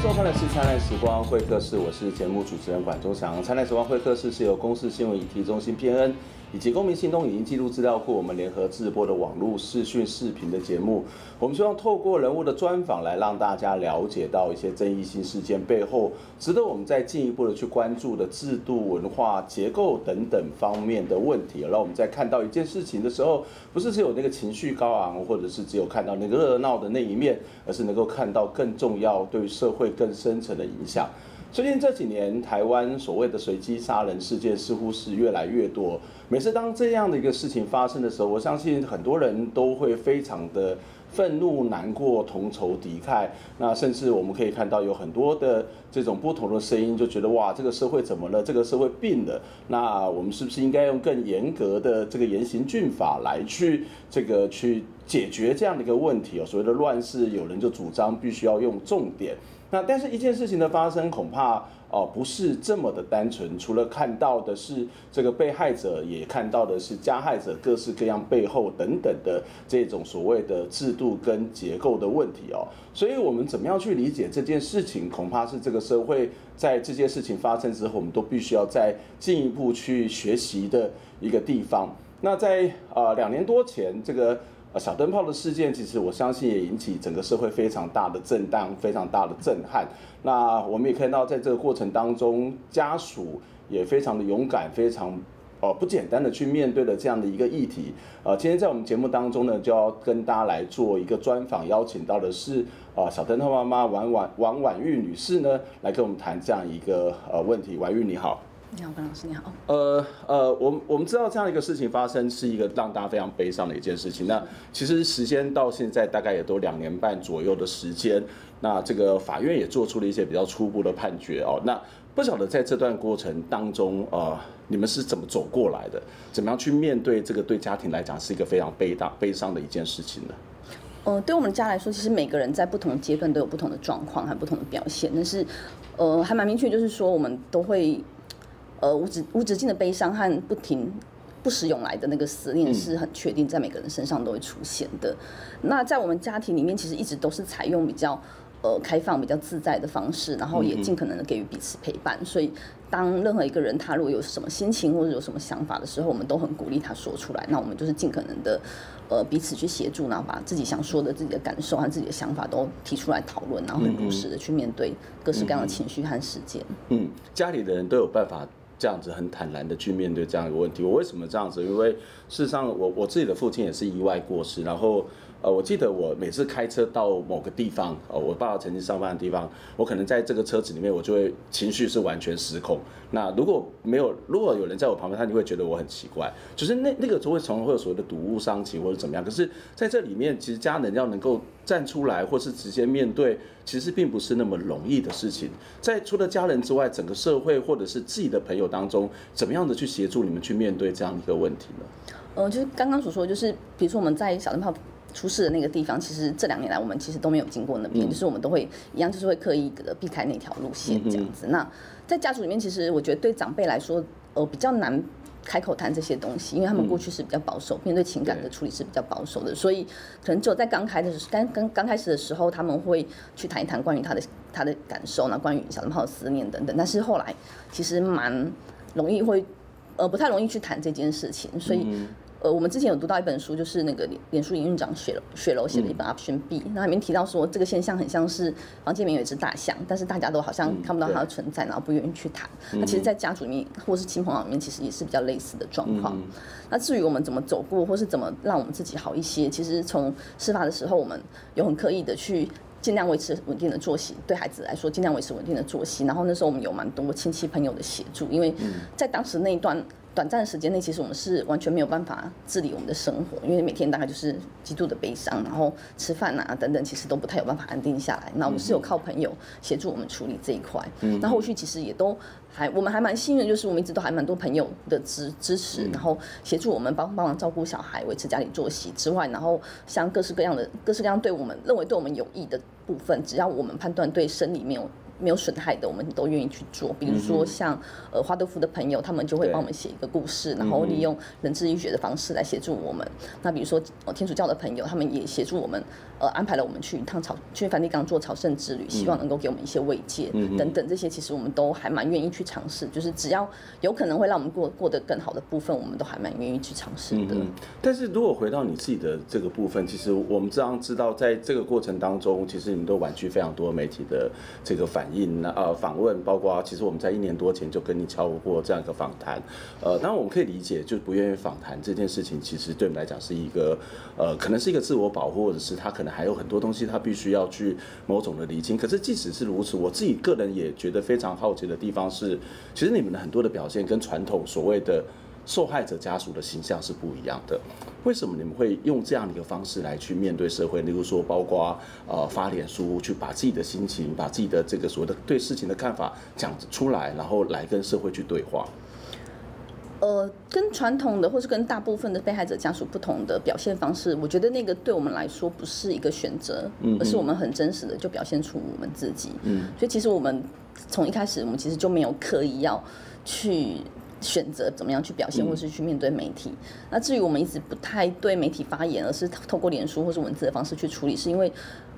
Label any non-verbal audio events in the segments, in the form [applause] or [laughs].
收看的是《灿烂时光会客室》，我是节目主持人管中祥。《灿烂时光会客室》是由公视新闻议题中心编恩。以及公民行动影音记录资料库，我们联合制播的网络视讯视频的节目，我们希望透过人物的专访来让大家了解到一些争议性事件背后，值得我们再进一步的去关注的制度、文化、结构等等方面的问题。让我们在看到一件事情的时候，不是只有那个情绪高昂，或者是只有看到那个热闹的那一面，而是能够看到更重要、对社会更深层的影响。最近这几年，台湾所谓的随机杀人事件似乎是越来越多。每次当这样的一个事情发生的时候，我相信很多人都会非常的愤怒、难过、同仇敌忾。那甚至我们可以看到有很多的这种不同的声音，就觉得哇，这个社会怎么了？这个社会病了？那我们是不是应该用更严格的这个严刑峻法来去这个去解决这样的一个问题？哦，所谓的乱世，有人就主张必须要用重点。那但是一件事情的发生，恐怕哦、不是这么的单纯。除了看到的是这个被害者，也看到的是加害者各式各样背后等等的这种所谓的制度跟结构的问题哦。所以我们怎么样去理解这件事情，恐怕是这个社会在这件事情发生之后，我们都必须要再进一步去学习的一个地方。那在呃两年多前这个。呃，小灯泡的事件，其实我相信也引起整个社会非常大的震荡，非常大的震撼。那我们也看到，在这个过程当中，家属也非常的勇敢，非常呃不简单的去面对了这样的一个议题。呃，今天在我们节目当中呢，就要跟大家来做一个专访，邀请到的是呃小灯泡妈妈王婉王婉玉女士呢，来跟我们谈这样一个呃问题。婉玉你好。你好，关老师，你好。呃呃，我们我们知道这样一个事情发生是一个让大家非常悲伤的一件事情。那其实时间到现在大概也都两年半左右的时间。那这个法院也做出了一些比较初步的判决哦。那不晓得在这段过程当中，呃，你们是怎么走过来的？怎么样去面对这个对家庭来讲是一个非常悲大悲伤的一件事情呢？呃，对我们家来说，其实每个人在不同阶段都有不同的状况和不同的表现。但是，呃，还蛮明确，就是说我们都会。呃，无止无止境的悲伤和不停不时涌来的那个思念是很确定在每个人身上都会出现的。那在我们家庭里面，其实一直都是采用比较呃开放、比较自在的方式，然后也尽可能的给予彼此陪伴。所以，当任何一个人他如果有什么心情或者有什么想法的时候，我们都很鼓励他说出来。那我们就是尽可能的呃彼此去协助，然后把自己想说的、自己的感受和自己的想法都提出来讨论，然后很如实的去面对各式各样的情绪和事件。嗯，家里的人都有办法。这样子很坦然的去面对这样一个问题。我为什么这样子？因为事实上我，我我自己的父亲也是意外过世。然后，呃，我记得我每次开车到某个地方，呃，我爸爸曾经上班的地方，我可能在这个车子里面，我就会情绪是完全失控。那如果没有，如果有人在我旁边，他就会觉得我很奇怪。就是那那个就会从会有所谓的睹物伤情或者怎么样。可是在这里面，其实家人要能够站出来，或是直接面对，其实并不是那么容易的事情。在除了家人之外，整个社会或者是自己的朋友当中，怎么样的去协助你们去面对这样一个问题呢？呃，就是刚刚所说，就是比如说我们在小灯泡出事的那个地方，其实这两年来我们其实都没有经过那边，嗯、就是我们都会一样，就是会刻意的避开那条路线这样子。嗯、那在家族里面，其实我觉得对长辈来说，呃，比较难。开口谈这些东西，因为他们过去是比较保守，面对情感的处理是比较保守的，所以可能只有在刚开的时刚刚刚开始的时候，他们会去谈一谈关于他的他的感受，那关于小灯泡的思念等等。但是后来其实蛮容易会，呃，不太容易去谈这件事情，所以。呃，我们之前有读到一本书，就是那个脸脸书营运长雪雪楼写的一本 Option B，那里面提到说，这个现象很像是房间里面有一只大象，但是大家都好像看不到它的存在，然后不愿意去谈。那其实，在家族里面或是亲朋好友里面，其实也是比较类似的状况。那至于我们怎么走过，或是怎么让我们自己好一些，其实从事发的时候，我们有很刻意的去尽量维持稳定的作息，对孩子来说尽量维持稳定的作息。然后那时候我们有蛮多亲戚朋友的协助，因为在当时那一段。短暂的时间内，其实我们是完全没有办法治理我们的生活，因为每天大概就是极度的悲伤，然后吃饭啊等等，其实都不太有办法安定下来。那我们是有靠朋友协助我们处理这一块。嗯，那后续其实也都还，我们还蛮幸运，就是我们一直都还蛮多朋友的支支持，然后协助我们帮帮忙照顾小孩、维持家里作息之外，然后像各式各样的各式各样对我们认为对我们有益的部分，只要我们判断对生理没有。没有损害的，我们都愿意去做。比如说像呃华德福的朋友，他们就会帮我们写一个故事，然后利用人智医学的方式来协助我们。那比如说天主教的朋友，他们也协助我们，呃安排了我们去一趟朝去梵蒂冈做朝圣之旅，希望能够给我们一些慰藉等等。这些其实我们都还蛮愿意去尝试，就是只要有可能会让我们过过得更好的部分，我们都还蛮愿意去尝试的。但是如果回到你自己的这个部分，其实我们这样知道，在这个过程当中，其实你们都婉拒非常多媒体的这个反应，呃，访问，包括其实我们在一年多前就跟你敲过这样一个访谈，呃，当然我们可以理解，就不愿意访谈这件事情，其实对我们来讲是一个，呃，可能是一个自我保护，或者是他可能还有很多东西他必须要去某种的厘清。可是即使是如此，我自己个人也觉得非常好奇的地方是，其实你们的很多的表现跟传统所谓的。受害者家属的形象是不一样的，为什么你们会用这样的一个方式来去面对社会？例如说，包括呃发脸书，去把自己的心情、把自己的这个所谓的对事情的看法讲出来，然后来跟社会去对话。呃，跟传统的或是跟大部分的被害者家属不同的表现方式，我觉得那个对我们来说不是一个选择，而是我们很真实的就表现出我们自己。嗯，所以其实我们从一开始，我们其实就没有刻意要去。选择怎么样去表现，或是去面对媒体。那至于我们一直不太对媒体发言，而是透过脸书或是文字的方式去处理，是因为，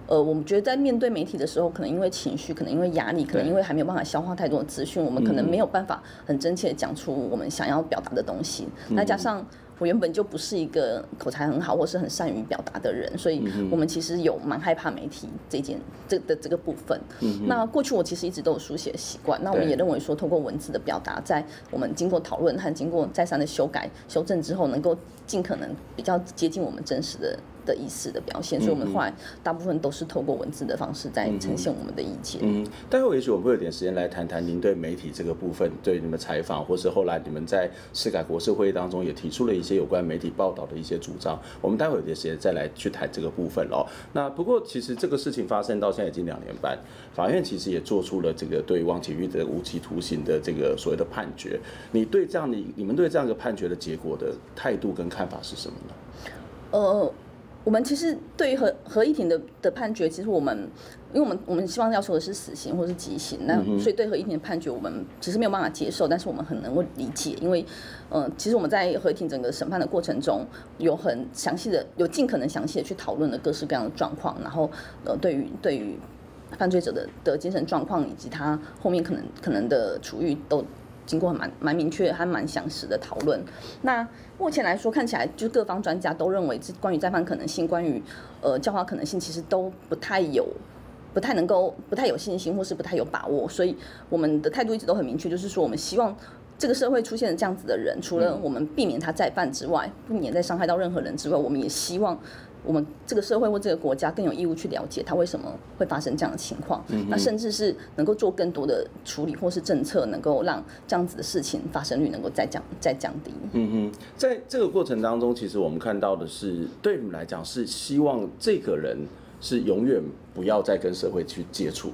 呃，我们觉得在面对媒体的时候，可能因为情绪，可能因为压力，可能因为还没有办法消化太多的资讯，我们可能没有办法很真切的讲出我们想要表达的东西。那加上。我原本就不是一个口才很好或是很善于表达的人，所以我们其实有蛮害怕媒体这件这的这个部分。那过去我其实一直都有书写习惯，那我们也认为说，通过文字的表达，在我们经过讨论和经过再三的修改修正之后，能够尽可能比较接近我们真实的。的意思的表现，所以我们后来大部分都是透过文字的方式在呈现我们的意见。嗯，待会也许我们会有点时间来谈谈您对媒体这个部分，对你们采访，或是后来你们在世改国事会议当中也提出了一些有关媒体报道的一些主张。我们待会有点时间再来去谈这个部分哦。那不过其实这个事情发生到现在已经两年半，法院其实也做出了这个对汪启玉的无期徒刑的这个所谓的判决。你对这样的你们对这样一个判决的结果的态度跟看法是什么呢？呃。我们其实对于合合议庭的的判决，其实我们，因为我们我们希望要求的是死刑或是极刑，那所以对合议庭的判决，我们其实没有办法接受，但是我们很能够理解，因为，嗯、呃，其实我们在合议庭整个审判的过程中，有很详细的，有尽可能详细的去讨论了各式各样的状况，然后，呃，对于对于犯罪者的的精神状况以及他后面可能可能的处遇都。经过蛮蛮明确还蛮详实的讨论，那目前来说看起来，就各方专家都认为，这关于再犯可能性，关于呃教化可能性，其实都不太有，不太能够，不太有信心，或是不太有把握。所以我们的态度一直都很明确，就是说我们希望这个社会出现这样子的人，除了我们避免他再犯之外，避免再伤害到任何人之外，我们也希望。我们这个社会或这个国家更有义务去了解他为什么会发生这样的情况，嗯、那甚至是能够做更多的处理或是政策，能够让这样子的事情发生率能够再降再降低。嗯哼，在这个过程当中，其实我们看到的是，对你们来讲是希望这个人是永远不要再跟社会去接触。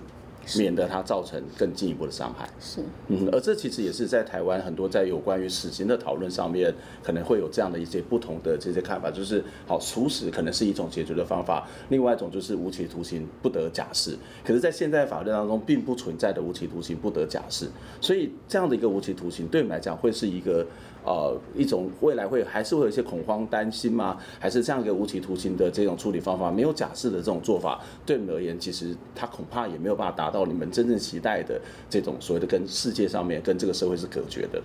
免得它造成更进一步的伤害。是，嗯，而这其实也是在台湾很多在有关于死刑的讨论上面，可能会有这样的一些不同的这些看法，就是好处死可能是一种解决的方法，另外一种就是无期徒刑不得假释。可是，在现在法律当中，并不存在的无期徒刑不得假释，所以这样的一个无期徒刑，对你们来讲会是一个。呃，一种未来会还是会有一些恐慌担心吗？还是这样一个无期徒刑的这种处理方法，没有假释的这种做法，对你们而言，其实他恐怕也没有办法达到你们真正期待的这种所谓的跟世界上面、跟这个社会是隔绝的。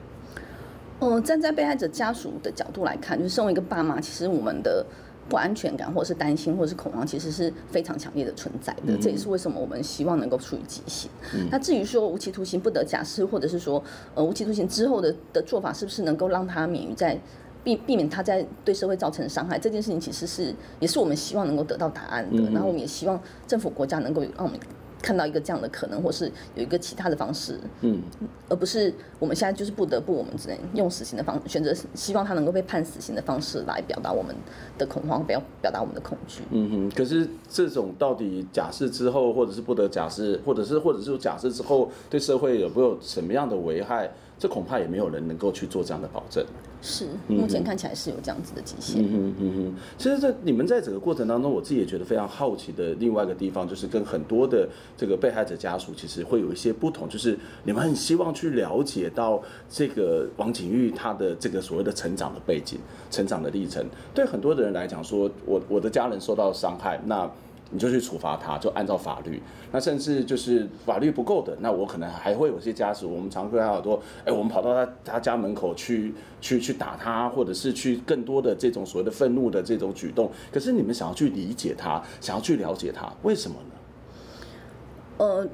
呃，站在被害者家属的角度来看，就是身为一个爸妈，其实我们的。不安全感，或者是担心，或者是恐慌，其实是非常强烈的存在的。嗯、这也是为什么我们希望能够处于极刑。嗯、那至于说无期徒刑不得假释，或者是说呃无期徒刑之后的的做法，是不是能够让他免于在避避免他在对社会造成伤害？这件事情其实是也是我们希望能够得到答案的。嗯、然后我们也希望政府国家能够让我们。看到一个这样的可能，或是有一个其他的方式，嗯，而不是我们现在就是不得不，我们只能用死刑的方选择，希望他能够被判死刑的方式来表达我们的恐慌，表表达我们的恐惧。嗯哼，可是这种到底假释之后，或者是不得假释，或者是或者是假释之后，对社会有没有什么样的危害？这恐怕也没有人能够去做这样的保证。是，目前看起来是有这样子的极限。嗯哼嗯哼，其实，在你们在整个过程当中，我自己也觉得非常好奇的另外一个地方，就是跟很多的这个被害者家属，其实会有一些不同，就是你们很希望去了解到这个王景玉他的这个所谓的成长的背景、成长的历程。对很多的人来讲，说我我的家人受到伤害，那。你就去处罚他，就按照法律。那甚至就是法律不够的，那我可能还会有些家属，我们常会看到很多，哎，我们跑到他他家门口去去去打他，或者是去更多的这种所谓的愤怒的这种举动。可是你们想要去理解他，想要去了解他，为什么呢？呃。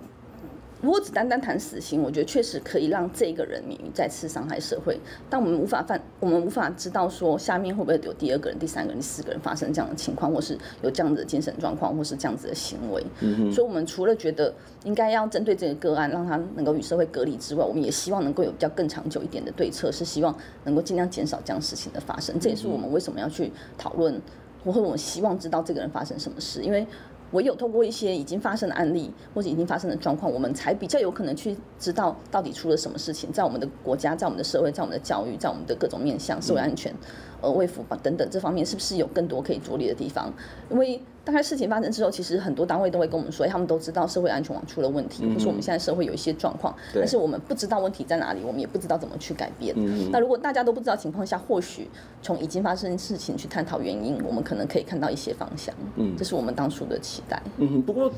如果只单单谈死刑，我觉得确实可以让这个人免于再次伤害社会。但我们无法犯，我们无法知道说下面会不会有第二个人、第三个人、第四个人发生这样的情况，或是有这样子的精神状况，或是这样子的行为。嗯哼。所以，我们除了觉得应该要针对这个个案，让他能够与社会隔离之外，我们也希望能够有比较更长久一点的对策，是希望能够尽量减少这样事情的发生。这也是我们为什么要去讨论，或者我们希望知道这个人发生什么事，因为。唯有透过一些已经发生的案例或者已经发生的状况，我们才比较有可能去知道到底出了什么事情，在我们的国家，在我们的社会，在我们的教育，在我们的各种面向，社会安全。呃，卫福等等这方面是不是有更多可以着力的地方？因为大概事情发生之后，其实很多单位都会跟我们说，他们都知道社会安全网出了问题，或是我们现在社会有一些状况，但是我们不知道问题在哪里，我们也不知道怎么去改变。那如果大家都不知道情况下，或许从已经发生的事情去探讨原因，我们可能可以看到一些方向。嗯，这是我们当初的期待。嗯，不过，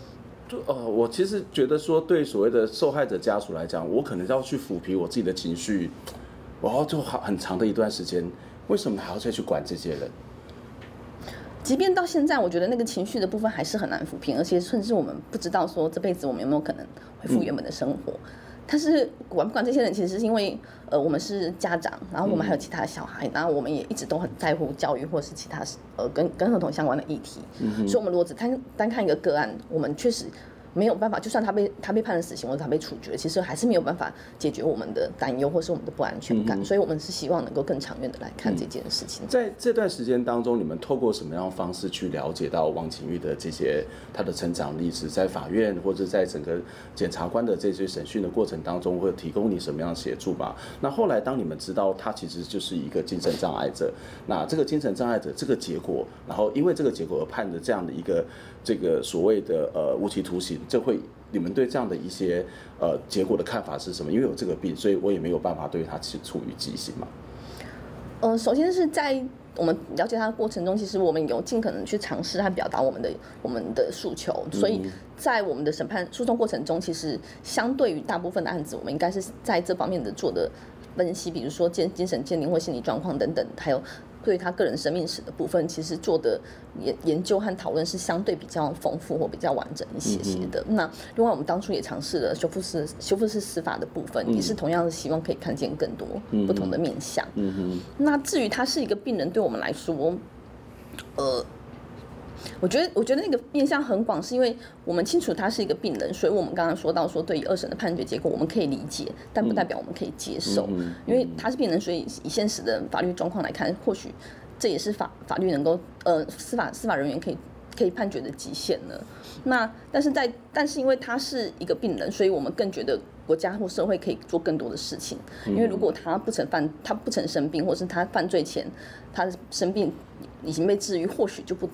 就呃，我其实觉得说，对所谓的受害者家属来讲，我可能要去抚平我自己的情绪，我要做好很长的一段时间。为什么还要再去管这些人？即便到现在，我觉得那个情绪的部分还是很难抚平，而且甚至我们不知道说这辈子我们有没有可能恢复原本的生活。嗯、但是管不管这些人，其实是因为呃，我们是家长，然后我们还有其他的小孩，嗯、然后我们也一直都很在乎教育或是其他呃跟跟合同相关的议题。嗯，所以我们如果只单单看一个个案，我们确实。没有办法，就算他被他被判了死刑或者他被处决，其实还是没有办法解决我们的担忧或是我们的不安全感。嗯、所以，我们是希望能够更长远的来看这件事情。在这段时间当中，你们透过什么样的方式去了解到王景玉的这些他的成长历史？在法院或者在整个检察官的这些审讯的过程当中，会提供你什么样的协助吗？那后来，当你们知道他其实就是一个精神障碍者，那这个精神障碍者这个结果，然后因为这个结果而判的这样的一个这个所谓的呃无期徒刑。这会，你们对这样的一些呃结果的看法是什么？因为有这个病，所以我也没有办法对他去处于极刑嘛。呃，首先是在我们了解他的过程中，其实我们有尽可能去尝试和表达我们的我们的诉求，所以在我们的审判诉讼过程中，其实相对于大部分的案子，我们应该是在这方面的做的分析，比如说精精神鉴定或心理状况等等，还有。对他个人生命史的部分，其实做的研研究和讨论是相对比较丰富或比较完整一些些的。嗯、那另外，我们当初也尝试了修复式修复式司法的部分，嗯、也是同样的希望可以看见更多不同的面向。嗯嗯、那至于他是一个病人，对我们来说，呃。我觉得，我觉得那个面向很广，是因为我们清楚他是一个病人，所以我们刚刚说到说，对于二审的判决结果，我们可以理解，但不代表我们可以接受，因为他是病人，所以以现实的法律状况来看，或许这也是法法律能够呃司法司法人员可以可以判决的极限了。那但是在但是因为他是一个病人，所以我们更觉得国家或社会可以做更多的事情，因为如果他不曾犯，他不曾生病，或是他犯罪前他生病已经被治愈，或许就不。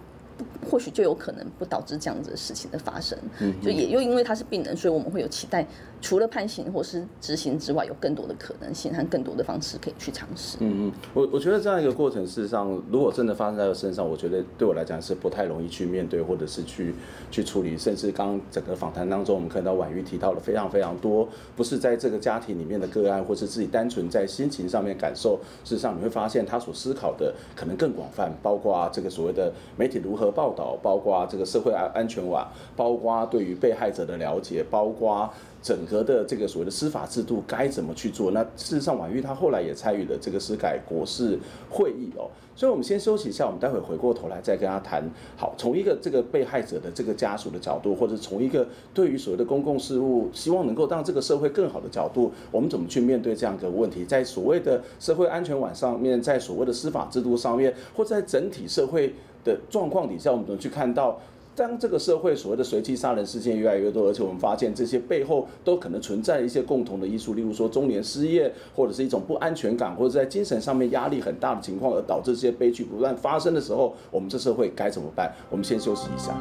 或许就有可能不导致这样子的事情的发生，就也又因为他是病人，所以我们会有期待，除了判刑或是执行之外，有更多的可能性和更多的方式可以去尝试。嗯嗯，我我觉得这样一个过程，事实上，如果真的发生在我身上，我觉得对我来讲是不太容易去面对，或者是去去处理。甚至刚刚整个访谈当中，我们看到婉玉提到了非常非常多，不是在这个家庭里面的个案，或是自己单纯在心情上面感受。事实上，你会发现他所思考的可能更广泛，包括这个所谓的媒体如何报道。包括这个社会安安全网，包括对于被害者的了解，包括整个的这个所谓的司法制度该怎么去做。那事实上，婉玉她后来也参与了这个司改国事会议哦。所以，我们先休息一下，我们待会回过头来再跟他谈。好，从一个这个被害者的这个家属的角度，或者从一个对于所谓的公共事务，希望能够让这个社会更好的角度，我们怎么去面对这样一个问题？在所谓的社会安全网上面，在所谓的司法制度上面，或在整体社会的状况底下，我们怎么去看到当这个社会所谓的随机杀人事件越来越多，而且我们发现这些背后都可能存在一些共同的因素，例如说中年失业，或者是一种不安全感，或者在精神上面压力很大的情况，而导致这些悲剧不断发生的时候，我们这社会该怎么办？我们先休息一下。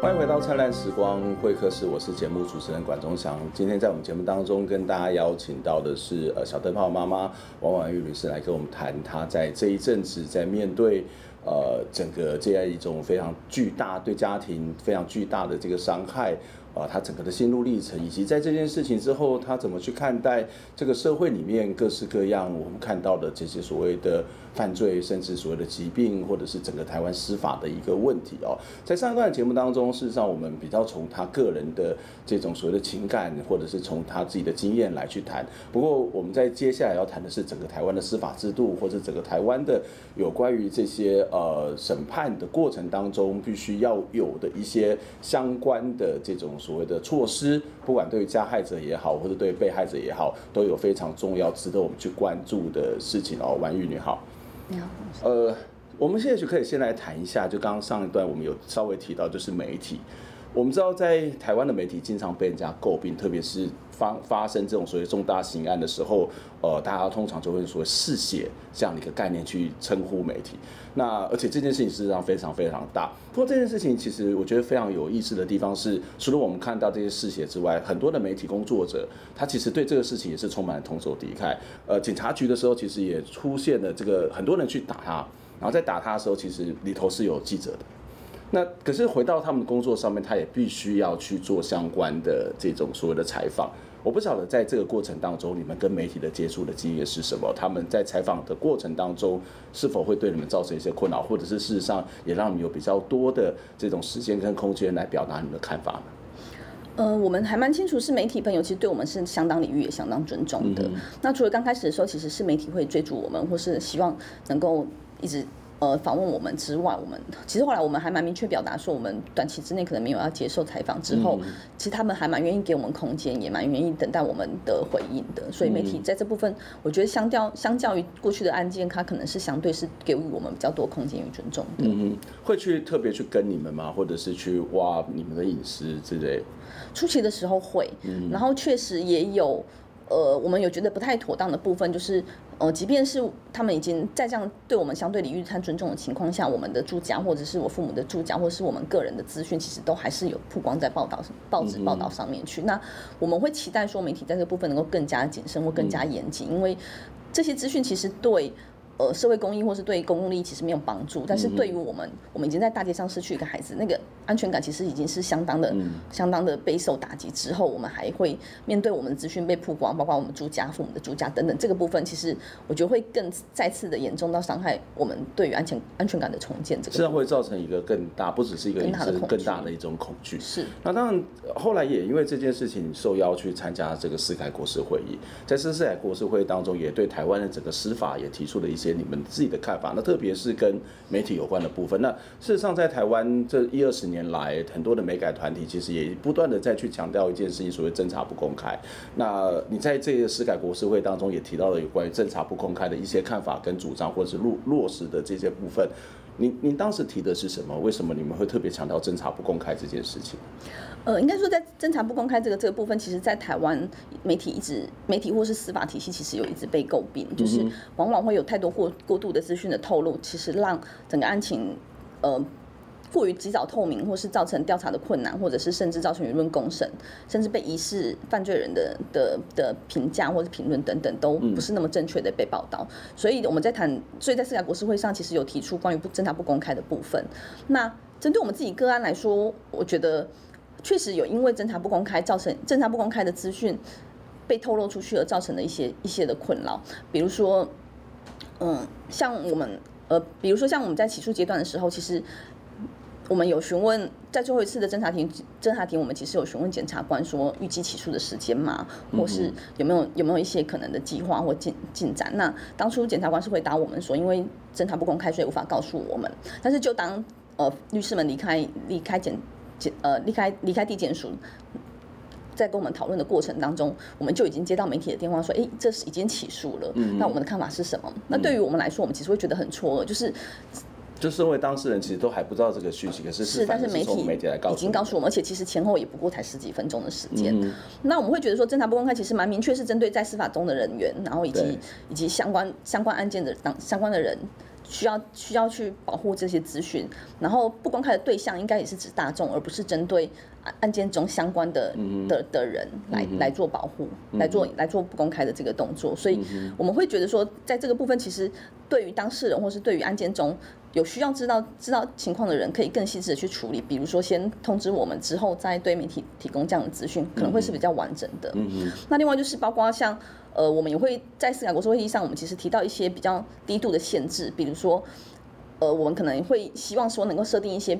欢迎回到灿烂时光会客室，我是节目主持人管中祥。今天在我们节目当中跟大家邀请到的是呃小灯泡妈妈王婉玉女士来跟我们谈她在这一阵子在面对。呃，整个这样一种非常巨大对家庭非常巨大的这个伤害。啊，他整个的心路历程，以及在这件事情之后，他怎么去看待这个社会里面各式各样我们看到的这些所谓的犯罪，甚至所谓的疾病，或者是整个台湾司法的一个问题哦。在上一段节目当中，事实上我们比较从他个人的这种所谓的情感，或者是从他自己的经验来去谈。不过，我们在接下来要谈的是整个台湾的司法制度，或者整个台湾的有关于这些呃审判的过程当中，必须要有的一些相关的这种。所谓的措施，不管对于加害者也好，或者对被害者也好，都有非常重要、值得我们去关注的事情哦。婉玉你好，你好。呃，我们现在就可以先来谈一下，就刚刚上一段我们有稍微提到，就是媒体。我们知道，在台湾的媒体经常被人家诟病，特别是发发生这种所谓重大刑案的时候，呃，大家通常就会说“嗜血”这样的一个概念去称呼媒体。那而且这件事情事实上非常非常大。不过这件事情其实我觉得非常有意思的地方是，除了我们看到这些嗜血之外，很多的媒体工作者他其实对这个事情也是充满了同仇敌忾。呃，警察局的时候其实也出现了这个很多人去打他，然后在打他的时候，其实里头是有记者的。那可是回到他们的工作上面，他也必须要去做相关的这种所谓的采访。我不晓得在这个过程当中，你们跟媒体的接触的经验是什么？他们在采访的过程当中，是否会对你们造成一些困扰，或者是事实上也让你有比较多的这种时间跟空间来表达你们的看法呢？呃，我们还蛮清楚，是媒体朋友其实对我们是相当礼遇，也相当尊重的。那除了刚开始的时候，其实是媒体会追逐我们，或是希望能够一直。呃，访问我们之外，我们其实后来我们还蛮明确表达说，我们短期之内可能没有要接受采访。之后，其实他们还蛮愿意给我们空间，也蛮愿意等待我们的回应的。所以媒体在这部分，我觉得相较相较于过去的案件，它可能是相对是给予我们比较多空间与尊重的。嗯，会去特别去跟你们吗？或者是去挖你们的隐私之类？初期的时候会，然后确实也有。呃，我们有觉得不太妥当的部分，就是呃，即便是他们已经在这样对我们相对礼遇和尊重的情况下，我们的住家或者是我父母的住家，或者是我们个人的资讯，其实都还是有曝光在报道报纸报道上面去。那我们会期待说，媒体在这部分能够更加谨慎或更加严谨，因为这些资讯其实对。呃，社会公益或是对公共利益其实没有帮助，但是对于我们，我们已经在大街上失去一个孩子，那个安全感其实已经是相当的、嗯、相当的备受打击。之后，我们还会面对我们的资讯被曝光，包括我们住家、父母的住家等等，这个部分其实我觉得会更再次的严重到伤害我们对于安全安全感的重建。这个实际上会造成一个更大，不只是一个更大的更大的一种恐惧。是。那当然，后来也因为这件事情受邀去参加这个司改国事会议，在司改国事会议当中，也对台湾的整个司法也提出了一些你们自己的看法，那特别是跟媒体有关的部分。那事实上，在台湾这一二十年来，很多的美改团体其实也不断的再去强调一件事情，所谓侦查不公开。那你在这个司改国是会当中也提到了有关于侦查不公开的一些看法跟主张，或者是落落实的这些部分。您 [laughs] 您当时提的是什么？为什么你们会特别强调侦查不公开这件事情？呃，应该说在侦查不公开这个这个部分，其实，在台湾媒体一直媒体或是司法体系，其实有一直被诟病，就是往往会有太多过过度的资讯的透露，其实让整个案情呃。过于及早透明，或是造成调查的困难，或者是甚至造成舆论公审，甚至被疑似犯罪人的的的评价或者评论等等，都不是那么正确的被报道。所以我们在谈，所以在司改国事会上，其实有提出关于不侦查不公开的部分。那针对我们自己个案来说，我觉得确实有因为侦查不公开造成侦查不公开的资讯被透露出去而造成的一些一些的困扰，比如说，嗯，像我们呃，比如说像我们在起诉阶段的时候，其实。我们有询问，在最后一次的侦查庭，侦查庭我们其实有询问检察官说，预计起诉的时间嘛，或是有没有有没有一些可能的计划或进进展？那当初检察官是回答我们说，因为侦查不公开，所以无法告诉我们。但是就当呃律师们离开离开检检呃离开离开地检署，在跟我们讨论的过程当中，我们就已经接到媒体的电话说，哎，这是已经起诉了。那我们的看法是什么？那对于我们来说，我们其实会觉得很错愕，就是。就身为当事人，其实都还不知道这个讯息，可是是，但是媒体媒体来告诉已经告诉我们，而且其实前后也不过才十几分钟的时间。嗯、那我们会觉得说，侦查不公开其实蛮明确，是针对在司法中的人员，然后以及以及相关相关案件的当相关的人。需要需要去保护这些资讯，然后不公开的对象应该也是指大众，而不是针对案案件中相关的、嗯、的的人来、嗯、来做保护，嗯、来做来做不公开的这个动作。所以我们会觉得说，在这个部分，其实对于当事人或是对于案件中有需要知道知道情况的人，可以更细致的去处理。比如说，先通知我们，之后再对媒体提供这样的资讯，可能会是比较完整的。那另外就是包括像。呃，我们也会在司法国际会议上，我们其实提到一些比较低度的限制，比如说，呃，我们可能会希望说能够设定一些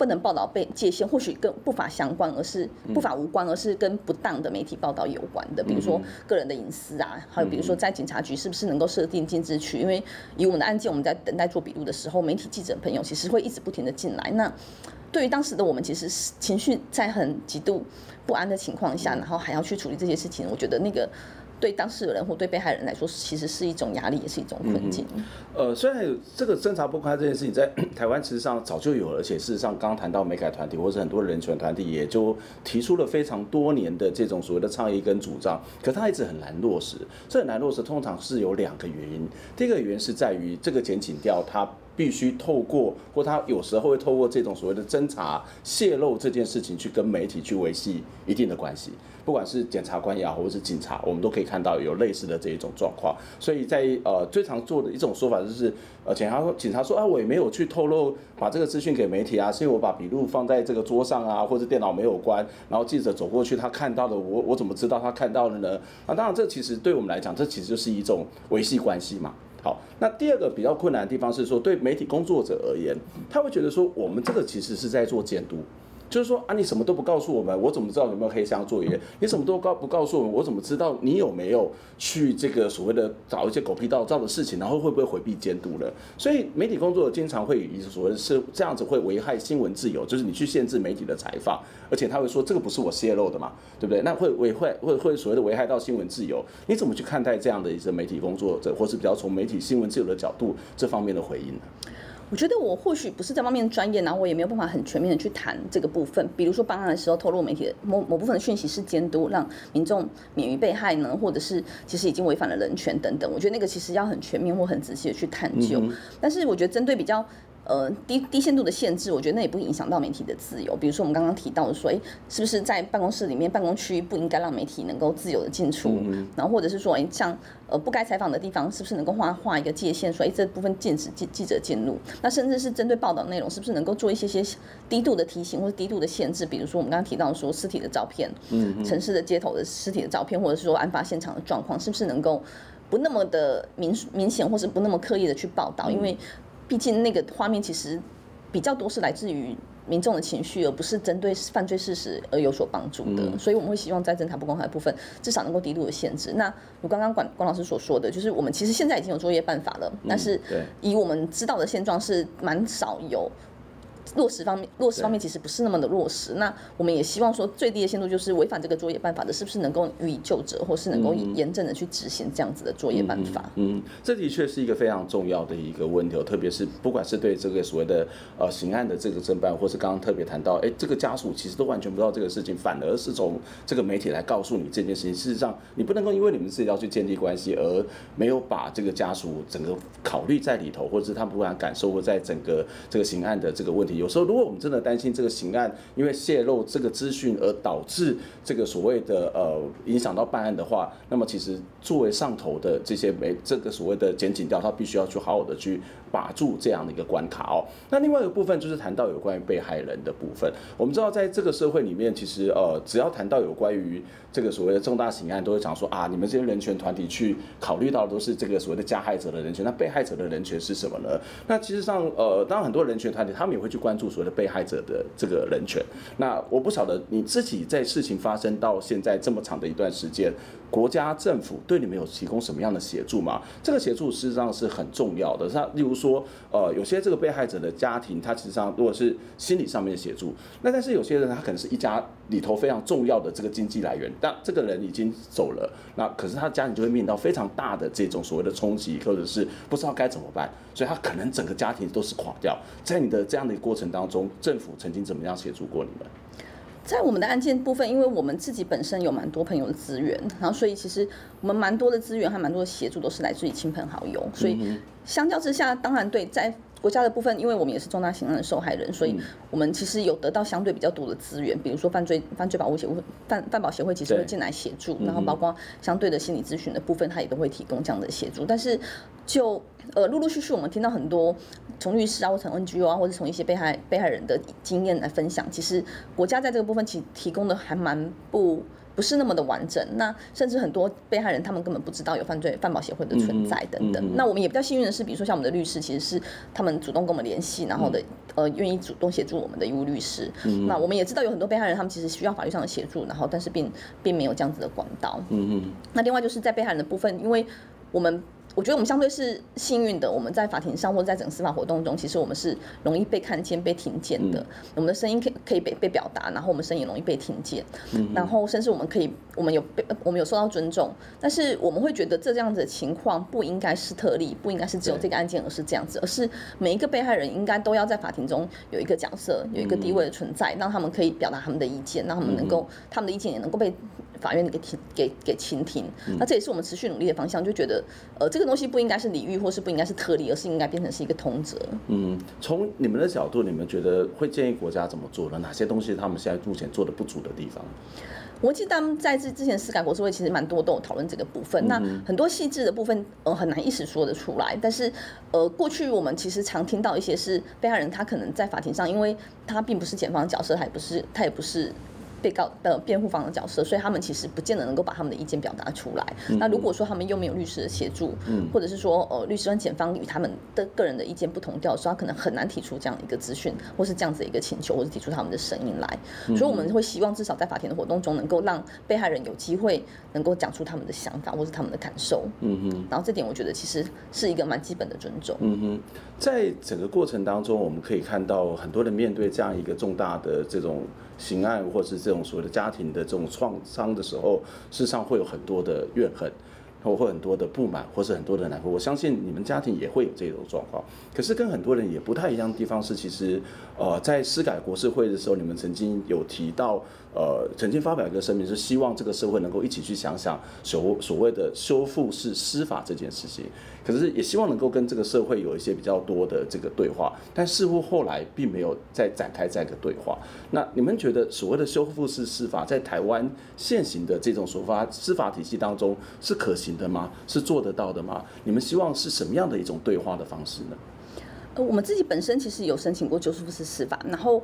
不能报道被界限，或许跟不法相关，而是不法无关，而是跟不当的媒体报道有关的，比如说个人的隐私啊，还有比如说在警察局是不是能够设定禁止区？因为以我们的案件，我们在等待做笔录的时候，媒体记者朋友其实会一直不停的进来。那对于当时的我们，其实是情绪在很极度不安的情况下，然后还要去处理这些事情，我觉得那个。对当事人或对被害人来说，其实是一种压力，也是一种困境。嗯、呃，虽然这个侦查不公开这件事情在 [clears throat] 台湾其实上早就有了，而且事实上刚刚谈到美改团体或者很多人权团体也就提出了非常多年的这种所谓的倡议跟主张，可它一直很难落实。这很难落实，通常是有两个原因。第一个原因是在于这个检警调它。必须透过，或他有时候会透过这种所谓的侦查泄露这件事情，去跟媒体去维系一定的关系。不管是检察官也好，或是警察，我们都可以看到有类似的这一种状况。所以在呃最常做的一种说法就是，呃，检察说警察说啊，我也没有去透露把这个资讯给媒体啊，是因为我把笔录放在这个桌上啊，或者电脑没有关，然后记者走过去，他看到的，我我怎么知道他看到了呢？啊，当然这其实对我们来讲，这其实就是一种维系关系嘛。好，那第二个比较困难的地方是说，对媒体工作者而言，他会觉得说，我们这个其实是在做监督。就是说啊，你什么都不告诉我们，我怎么知道有没有黑箱作业？你什么都告不告诉我们，我怎么知道你有没有去这个所谓的找一些狗屁倒灶的事情，然后会不会回避监督呢？所以媒体工作经常会以所谓是这样子会危害新闻自由，就是你去限制媒体的采访，而且他会说这个不是我泄露的嘛，对不对？那会危害会会所谓的危害到新闻自由，你怎么去看待这样的一些媒体工作者，或是比较从媒体新闻自由的角度这方面的回应呢？我觉得我或许不是这方面专业，然后我也没有办法很全面的去谈这个部分。比如说办案的时候透露媒体的某某部分的讯息是监督，让民众免于被害呢，或者是其实已经违反了人权等等。我觉得那个其实要很全面或很仔细的去探究。嗯、但是我觉得针对比较。呃，低低限度的限制，我觉得那也不影响到媒体的自由。比如说我们刚刚提到的说，哎，是不是在办公室里面办公区不应该让媒体能够自由的进出？嗯、然后或者是说，哎，像呃不该采访的地方，是不是能够画画一个界限，说，哎，这部分禁止记记者进入？那甚至是针对报道内容，是不是能够做一些些低度的提醒或者低度的限制？比如说我们刚刚提到说尸体的照片，嗯，城市的街头的尸体的照片，或者是说案发现场的状况，是不是能够不那么的明明显，或是不那么刻意的去报道？因为毕竟那个画面其实。比较多是来自于民众的情绪，而不是针对犯罪事实而有所帮助的。嗯、所以我们会希望在侦查不公开的部分，至少能够低度的限制。那如刚刚管管老师所说的，就是我们其实现在已经有作业办法了，嗯、但是以我们知道的现状是蛮少有。落实方面，落实方面其实不是那么的落实。那我们也希望说，最低的限度就是违反这个作业办法的，是不是能够予以就责，或是能够严正的去执行这样子的作业办法？嗯，嗯，这的确是一个非常重要的一个问题，特别是不管是对这个所谓的呃刑案的这个侦办，或是刚刚特别谈到，哎，这个家属其实都完全不知道这个事情，反而是从这个媒体来告诉你这件事情。事实上，你不能够因为你们自己要去建立关系，而没有把这个家属整个考虑在里头，或者是他们不管感受，或在整个这个刑案的这个问题。有时候，如果我们真的担心这个刑案因为泄露这个资讯而导致这个所谓的呃影响到办案的话，那么其实作为上头的这些没这个所谓的检警调，他必须要去好好的去把住这样的一个关卡哦。那另外一个部分就是谈到有关于被害人的部分。我们知道在这个社会里面，其实呃只要谈到有关于这个所谓的重大刑案，都会讲说啊，你们这些人权团体去考虑到的都是这个所谓的加害者的人权，那被害者的人权是什么呢？那其实上呃，当然很多人权团体他们也会去关注所谓的。被害者的这个人权，那我不晓得你自己在事情发生到现在这么长的一段时间，国家政府对你们有提供什么样的协助吗？这个协助实际上是很重要的。像例如说，呃，有些这个被害者的家庭，他其实上如果是心理上面的协助，那但是有些人他可能是一家里头非常重要的这个经济来源，但这个人已经走了，那可是他家里就会面临到非常大的这种所谓的冲击，或者是不知道该怎么办，所以他可能整个家庭都是垮掉。在你的这样的过程当中，政府曾经怎么样协助过你们？在我们的案件部分，因为我们自己本身有蛮多朋友的资源，然后所以其实我们蛮多的资源还蛮多的协助都是来自于亲朋好友，所以相较之下，当然对在。国家的部分，因为我们也是重大刑案的受害人，所以我们其实有得到相对比较多的资源，比如说犯罪犯罪保护协会、犯犯保协会其实会进来协助，然后包括相对的心理咨询的部分，他也都会提供这样的协助。但是就呃陆陆续续我们听到很多从律师啊，或从 NGO 啊，或者从一些被害被害人的经验来分享，其实国家在这个部分其实提供的还蛮不。不是那么的完整，那甚至很多被害人他们根本不知道有犯罪犯保协会的存在等等。那我们也比较幸运的是，比如说像我们的律师，其实是他们主动跟我们联系，然后的呃愿意主动协助我们的义务律师。那我们也知道有很多被害人他们其实需要法律上的协助，然后但是并并没有这样子的管道。嗯嗯。那另外就是在被害人的部分，因为我们。我觉得我们相对是幸运的，我们在法庭上或者在整个司法活动中，其实我们是容易被看见、被听见的。我们的声音可以可以被被表达，然后我们声音也容易被听见，然后甚至我们可以，我们有被我们有受到尊重。但是我们会觉得这这样子的情况不应该是特例，不应该是只有这个案件，而是这样子，而是每一个被害人应该都要在法庭中有一个角色，有一个地位的存在，让他们可以表达他们的意见，让他们能够他们的意见也能够被。法院给听给给倾听，那这也是我们持续努力的方向。就觉得，呃，这个东西不应该是礼遇，或是不应该是特例，而是应该变成是一个通则。嗯，从你们的角度，你们觉得会建议国家怎么做呢？哪些东西他们现在目前做的不足的地方？我记得他们在这之前司改国是会其实蛮多都有讨论这个部分。嗯、那很多细致的部分，呃，很难一时说得出来。但是，呃，过去我们其实常听到一些是被害人，他可能在法庭上，因为他并不是检方角色，他也不是，他也不是。被告的辩护方的角色，所以他们其实不见得能够把他们的意见表达出来。嗯、那如果说他们又没有律师的协助，嗯、或者是说呃律师跟检方与他们的个人的意见不同调的时候，他可能很难提出这样一个资讯，或是这样子一个请求，或是提出他们的声音来。嗯、所以我们会希望至少在法庭的活动中，能够让被害人有机会能够讲出他们的想法或是他们的感受。嗯哼。然后这点我觉得其实是一个蛮基本的尊重。嗯哼。在整个过程当中，我们可以看到很多人面对这样一个重大的这种。刑案或是这种所谓的家庭的这种创伤的时候，事实上会有很多的怨恨，或会很多的不满，或是很多的难过。我相信你们家庭也会有这种状况。可是跟很多人也不太一样的地方是，其实呃，在司改国事会的时候，你们曾经有提到。呃，曾经发表一个声明，是希望这个社会能够一起去想想所所谓的修复式司法这件事情。可是也希望能够跟这个社会有一些比较多的这个对话，但似乎后来并没有再展开这个对话。那你们觉得所谓的修复式司法在台湾现行的这种司法司法体系当中是可行的吗？是做得到的吗？你们希望是什么样的一种对话的方式呢？呃，我们自己本身其实有申请过修复式司法，然后。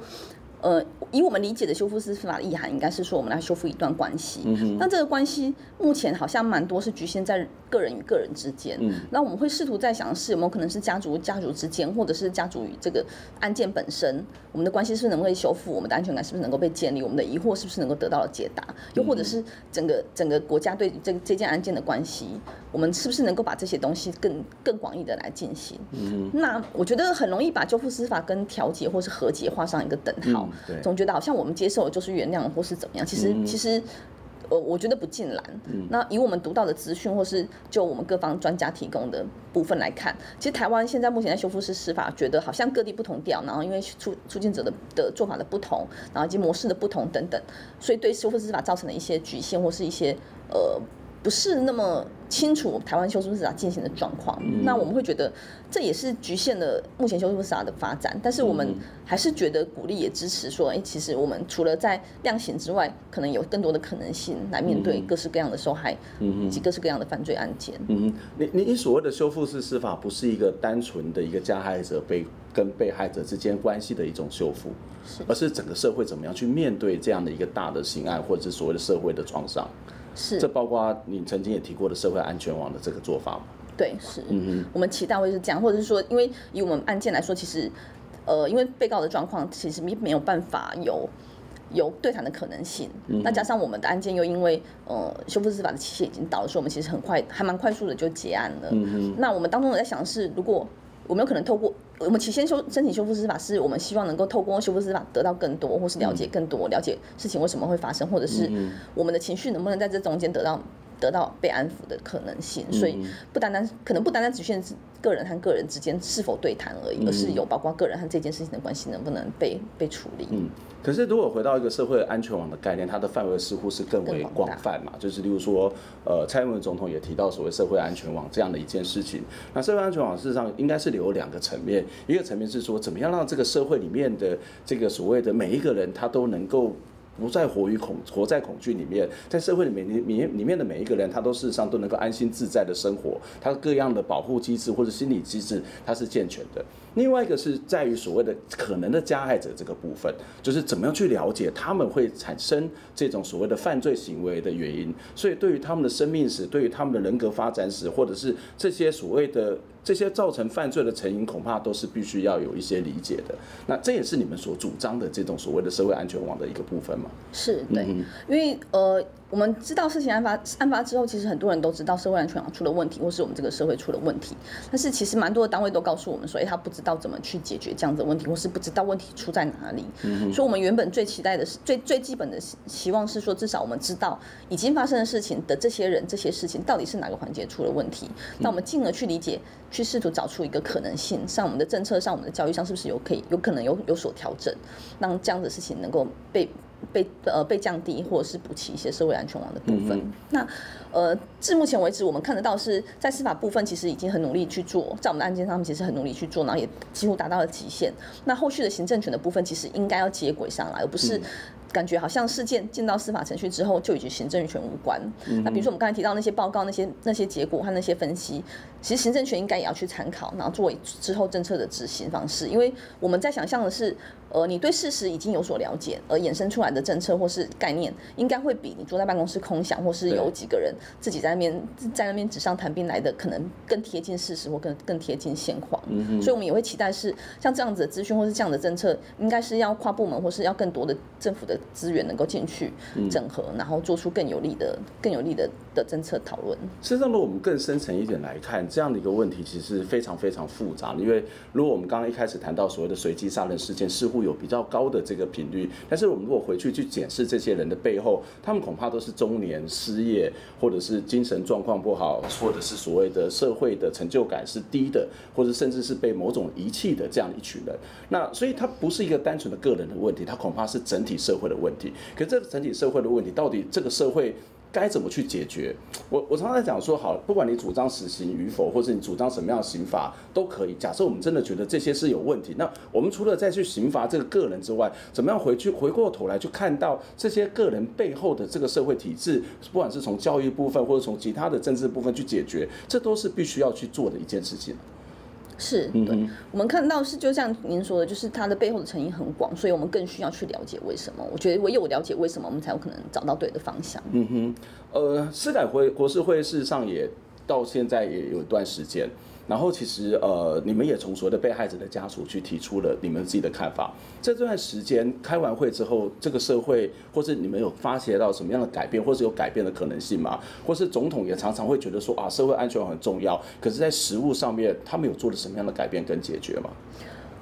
呃，以我们理解的修复式司法的意涵，应该是说我们来修复一段关系。那这个关系目前好像蛮多是局限在个人与个人之间。嗯。那我们会试图在想，是有没有可能是家族家族之间，或者是家族与这个案件本身，我们的关系是不是能够修复？我们的安全感是不是能够被建立？我们的疑惑是不是能够得到了解答？又或者是整个整个国家对这这件案件的关系，我们是不是能够把这些东西更更广义的来进行？嗯。那我觉得很容易把修复司法跟调解或是和解画上一个等号。对总觉得好像我们接受就是原谅或是怎么样，其实、嗯、其实，我，我觉得不尽然。嗯、那以我们读到的资讯，或是就我们各方专家提供的部分来看，其实台湾现在目前在修复式司法，觉得好像各地不同调，然后因为出出境者的的做法的不同，然后以及模式的不同等等，所以对修复式司法造成的一些局限或是一些呃。不是那么清楚台湾修复式司法进行的状况，嗯、那我们会觉得这也是局限了目前修复式司法的发展。但是我们还是觉得鼓励也支持说，哎，其实我们除了在量刑之外，可能有更多的可能性来面对各式各样的受害，以及各式各样的犯罪案件。嗯，你你你所谓的修复式司法，不是一个单纯的一个加害者被跟被害者之间关系的一种修复，是而是整个社会怎么样去面对这样的一个大的刑案，或者是所谓的社会的创伤。是，这包括你曾经也提过的社会安全网的这个做法吗？对，是，嗯哼，我们期待会是这样，或者是说，因为以我们案件来说，其实，呃，因为被告的状况其实没没有办法有。有对谈的可能性。嗯、那加上我们的案件又因为呃修复司法的期限已经到了，所以我们其实很快还蛮快速的就结案了。嗯、那我们当中我在想的是，如果我们有可能透过我们起先修申请修复司法，是我们希望能够透过修复司法得到更多，或是了解更多，了解事情为什么会发生，或者是我们的情绪能不能在这中间得到。得到被安抚的可能性，所以不单单可能不单单只限是个人和个人之间是否对谈而已，而是有包括个人和这件事情的关系能不能被被处理。嗯，可是如果回到一个社会安全网的概念，它的范围似乎是更为广泛嘛，就是例如说，呃，蔡英文总统也提到所谓社会安全网这样的一件事情。那社会安全网事实上应该是有两个层面，一个层面是说怎么样让这个社会里面的这个所谓的每一个人他都能够。不再活于恐，活在恐惧里面，在社会里面，里里里面的每一个人，他都事实上都能够安心自在的生活，他各样的保护机制或者心理机制，他是健全的。另外一个是在于所谓的可能的加害者这个部分，就是怎么样去了解他们会产生这种所谓的犯罪行为的原因。所以对于他们的生命史，对于他们的人格发展史，或者是这些所谓的这些造成犯罪的成因，恐怕都是必须要有一些理解的。那这也是你们所主张的这种所谓的社会安全网的一个部分嘛？是对，嗯、因为呃。我们知道事情案发案发之后，其实很多人都知道社会安全网出了问题，或是我们这个社会出了问题。但是其实蛮多的单位都告诉我们说，哎，他不知道怎么去解决这样子的问题，或是不知道问题出在哪里。所以，我们原本最期待的是最最基本的希望是说，至少我们知道已经发生的事情的这些人、这些事情到底是哪个环节出了问题。那我们进而去理解，去试图找出一个可能性，像我们的政策上、我们的教育上，是不是有可以有可能有有所调整，让这样子的事情能够被。被呃被降低，或者是补齐一些社会安全网的部分。嗯、那呃，至目前为止，我们看得到是在司法部分，其实已经很努力去做，在我们的案件上面，其实很努力去做，然后也几乎达到了极限。那后续的行政权的部分，其实应该要接轨上来，而不是。感觉好像事件进到司法程序之后就与行政权无关。嗯、那比如说我们刚才提到那些报告、那些那些结果和那些分析，其实行政权应该也要去参考，然后作为之后政策的执行方式。因为我们在想象的是，呃，你对事实已经有所了解，而衍生出来的政策或是概念，应该会比你坐在办公室空想，或是有几个人自己在那边在那边纸上谈兵来的，可能更贴近事实或更更贴近现况。嗯、所以我们也会期待是像这样子的资讯或是这样的政策，应该是要跨部门或是要更多的政府的。资源能够进去整合，然后做出更有利的、更有利的的政策讨论。事实上，如果我们更深层一点来看，这样的一个问题其实是非常非常复杂的。因为如果我们刚刚一开始谈到所谓的随机杀人事件，似乎有比较高的这个频率，但是我们如果回去去检视这些人的背后，他们恐怕都是中年失业，或者是精神状况不好，或者是所谓的社会的成就感是低的，或者甚至是被某种遗弃的这样一群人。那所以它不是一个单纯的个人的问题，它恐怕是整体社会的问题。可这个整体社会的问题，到底这个社会该怎么去解决？我我常常在讲说，好，不管你主张死刑与否，或者你主张什么样的刑罚都可以。假设我们真的觉得这些是有问题，那我们除了再去刑罚这个个人之外，怎么样回去回过头来去看到这些个人背后的这个社会体制，不管是从教育部分，或者从其他的政治部分去解决，这都是必须要去做的一件事情。是对，我们看到是就像您说的，就是它的背后的成因很广，所以我们更需要去了解为什么。我觉得唯有了解为什么，我们才有可能找到对的方向。嗯哼，呃，司改会国事会事实上也到现在也有一段时间。然后其实呃，你们也从所谓的被害者的家属去提出了你们自己的看法。在这段时间开完会之后，这个社会或是你们有发现到什么样的改变，或是有改变的可能性吗？或是总统也常常会觉得说啊，社会安全很重要，可是，在实物上面，他们有做了什么样的改变跟解决吗？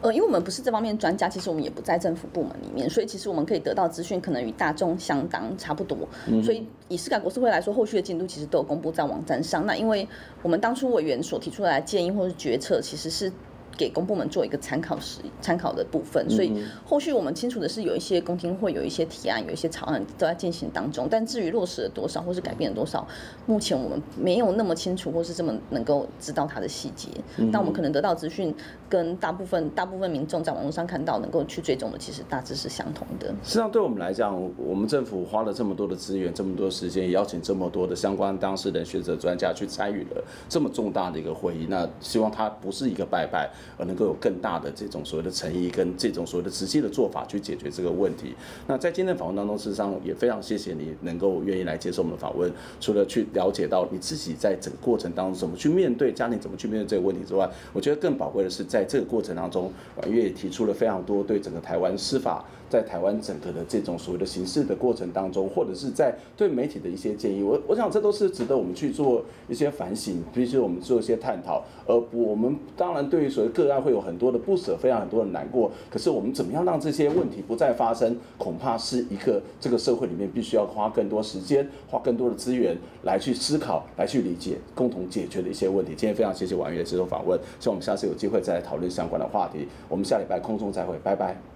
呃，因为我们不是这方面专家，其实我们也不在政府部门里面，所以其实我们可以得到资讯，可能与大众相当差不多。嗯、所以以市改国是会来说，后续的进度其实都有公布在网站上。那因为我们当初委员所提出来的建议或是决策，其实是。给公部门做一个参考时参考的部分，所以后续我们清楚的是有一些公听会，有一些提案，有一些草案都在进行当中。但至于落实了多少，或是改变了多少，目前我们没有那么清楚，或是这么能够知道它的细节。但我们可能得到资讯，跟大部分大部分民众在网络上看到能够去追踪的，其实大致是相同的。实际上，对我们来讲，我们政府花了这么多的资源，这么多时间，也邀请这么多的相关当事人、学者、专家去参与了这么重大的一个会议。那希望它不是一个拜拜。而能够有更大的这种所谓的诚意跟这种所谓的直接的做法去解决这个问题。那在今天的访问当中，事实上也非常谢谢你能够愿意来接受我们的访问，除了去了解到你自己在整个过程当中怎么去面对家庭，怎么去面对这个问题之外，我觉得更宝贵的是在这个过程当中，婉月也提出了非常多对整个台湾司法。在台湾整个的这种所谓的形式的过程当中，或者是在对媒体的一些建议，我我想这都是值得我们去做一些反省，必须我们做一些探讨。而我们当然对于所谓个案会有很多的不舍，非常很多的难过。可是我们怎么样让这些问题不再发生，恐怕是一个这个社会里面必须要花更多时间、花更多的资源来去思考、来去理解、共同解决的一些问题。今天非常谢谢婉约接受访问，希望我们下次有机会再来讨论相关的话题。我们下礼拜空中再会，拜拜。